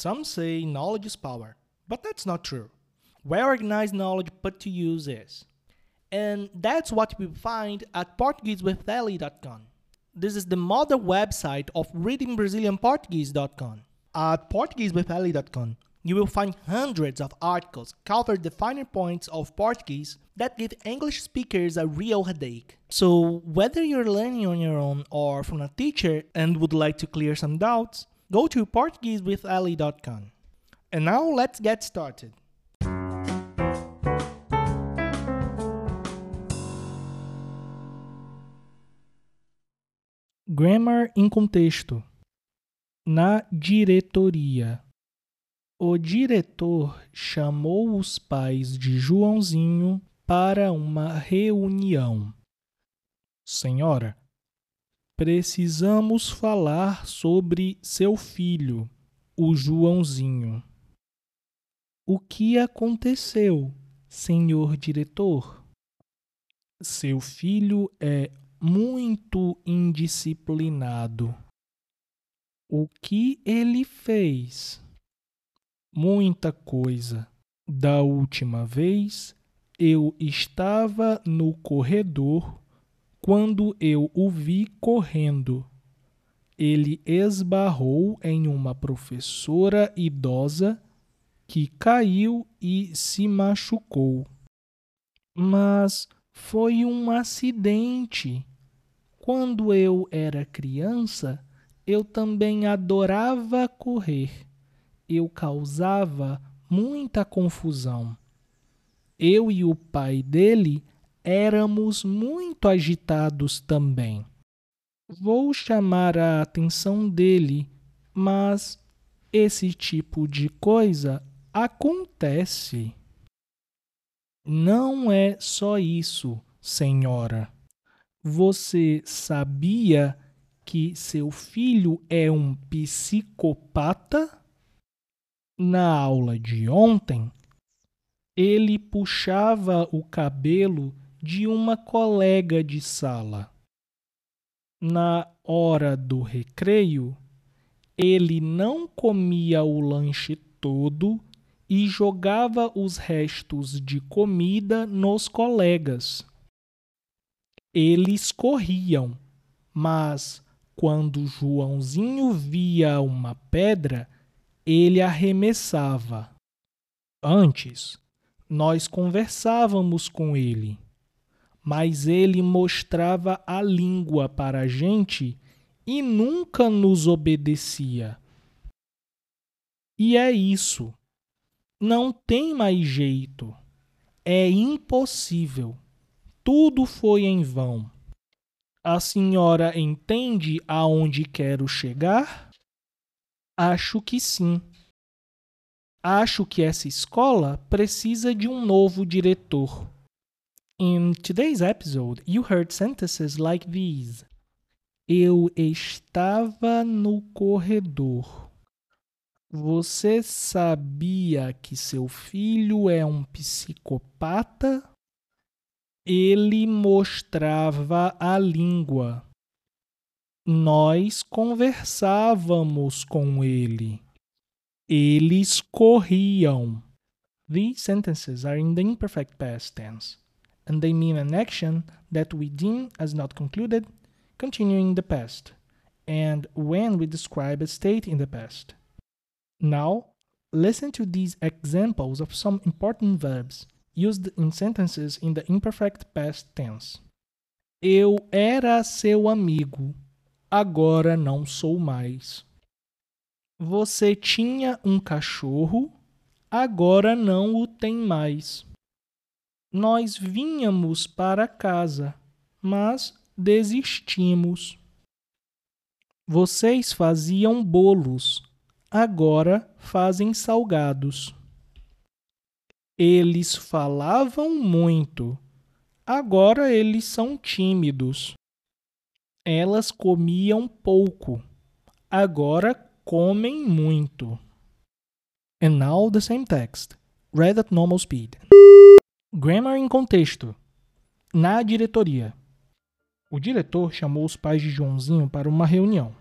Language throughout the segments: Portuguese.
Some say knowledge is power, but that's not true. Well organized knowledge put to use is. And that's what we find at PortugueseWithEli.com. This is the mother website of ReadingBrazilianPortuguese.com. At PortugueseWithEli.com, you will find hundreds of articles cover the finer points of Portuguese that give English speakers a real headache. So, whether you're learning on your own or from a teacher and would like to clear some doubts, go to PortugueseWithEli.com. And now let's get started. Grammar em contexto. Na diretoria. O diretor chamou os pais de Joãozinho para uma reunião. Senhora, precisamos falar sobre seu filho, o Joãozinho. O que aconteceu, senhor diretor? Seu filho é muito indisciplinado. O que ele fez? Muita coisa. Da última vez, eu estava no corredor quando eu o vi correndo. Ele esbarrou em uma professora idosa que caiu e se machucou. Mas foi um acidente. Quando eu era criança, eu também adorava correr. Eu causava muita confusão. Eu e o pai dele éramos muito agitados também. Vou chamar a atenção dele, mas esse tipo de coisa acontece. Não é só isso, senhora. Você sabia que seu filho é um psicopata? Na aula de ontem, ele puxava o cabelo de uma colega de sala. Na hora do recreio, ele não comia o lanche todo e jogava os restos de comida nos colegas. Eles corriam, mas quando Joãozinho via uma pedra, ele arremessava. Antes, nós conversávamos com ele mas ele mostrava a língua para a gente e nunca nos obedecia. E é isso. Não tem mais jeito. É impossível. Tudo foi em vão. A senhora entende aonde quero chegar? Acho que sim. Acho que essa escola precisa de um novo diretor. In today's episode, you heard sentences like these. Eu estava no corredor. Você sabia que seu filho é um psicopata? Ele mostrava a língua. Nós conversávamos com ele. Eles corriam. These sentences are in the imperfect past tense and they mean an action that we deem as not concluded, continuing in the past, and when we describe a state in the past. Now, listen to these examples of some important verbs used in sentences in the imperfect past tense. Eu era seu amigo, agora não sou mais. Você tinha um cachorro, agora não o tem mais. Nós vínhamos para casa, mas desistimos. Vocês faziam bolos, agora fazem salgados. Eles falavam muito, agora eles são tímidos. Elas comiam pouco, agora comem muito. And now the same text, read at normal speed. Grammar em contexto. Na diretoria. O diretor chamou os pais de Joãozinho para uma reunião.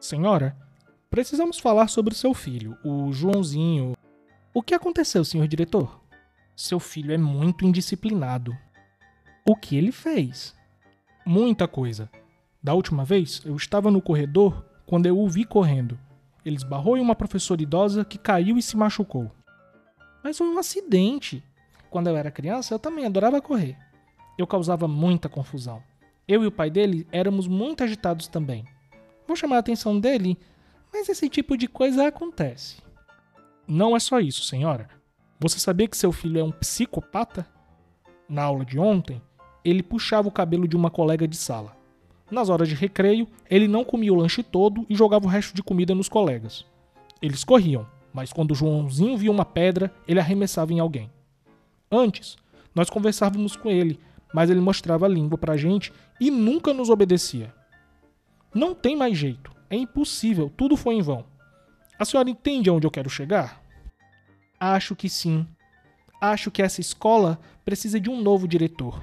Senhora, Precisamos falar sobre seu filho, o Joãozinho. O que aconteceu, senhor diretor? Seu filho é muito indisciplinado. O que ele fez? Muita coisa. Da última vez, eu estava no corredor quando eu o vi correndo. Ele esbarrou em uma professora idosa que caiu e se machucou. Mas foi um acidente. Quando eu era criança, eu também adorava correr. Eu causava muita confusão. Eu e o pai dele éramos muito agitados também. Vou chamar a atenção dele, mas esse tipo de coisa acontece. Não é só isso, senhora. Você sabia que seu filho é um psicopata? Na aula de ontem, ele puxava o cabelo de uma colega de sala. Nas horas de recreio, ele não comia o lanche todo e jogava o resto de comida nos colegas. Eles corriam, mas quando Joãozinho via uma pedra, ele arremessava em alguém. Antes, nós conversávamos com ele, mas ele mostrava a língua pra gente e nunca nos obedecia. Não tem mais jeito, é impossível, tudo foi em vão. A senhora entende aonde eu quero chegar? Acho que sim. Acho que essa escola precisa de um novo diretor.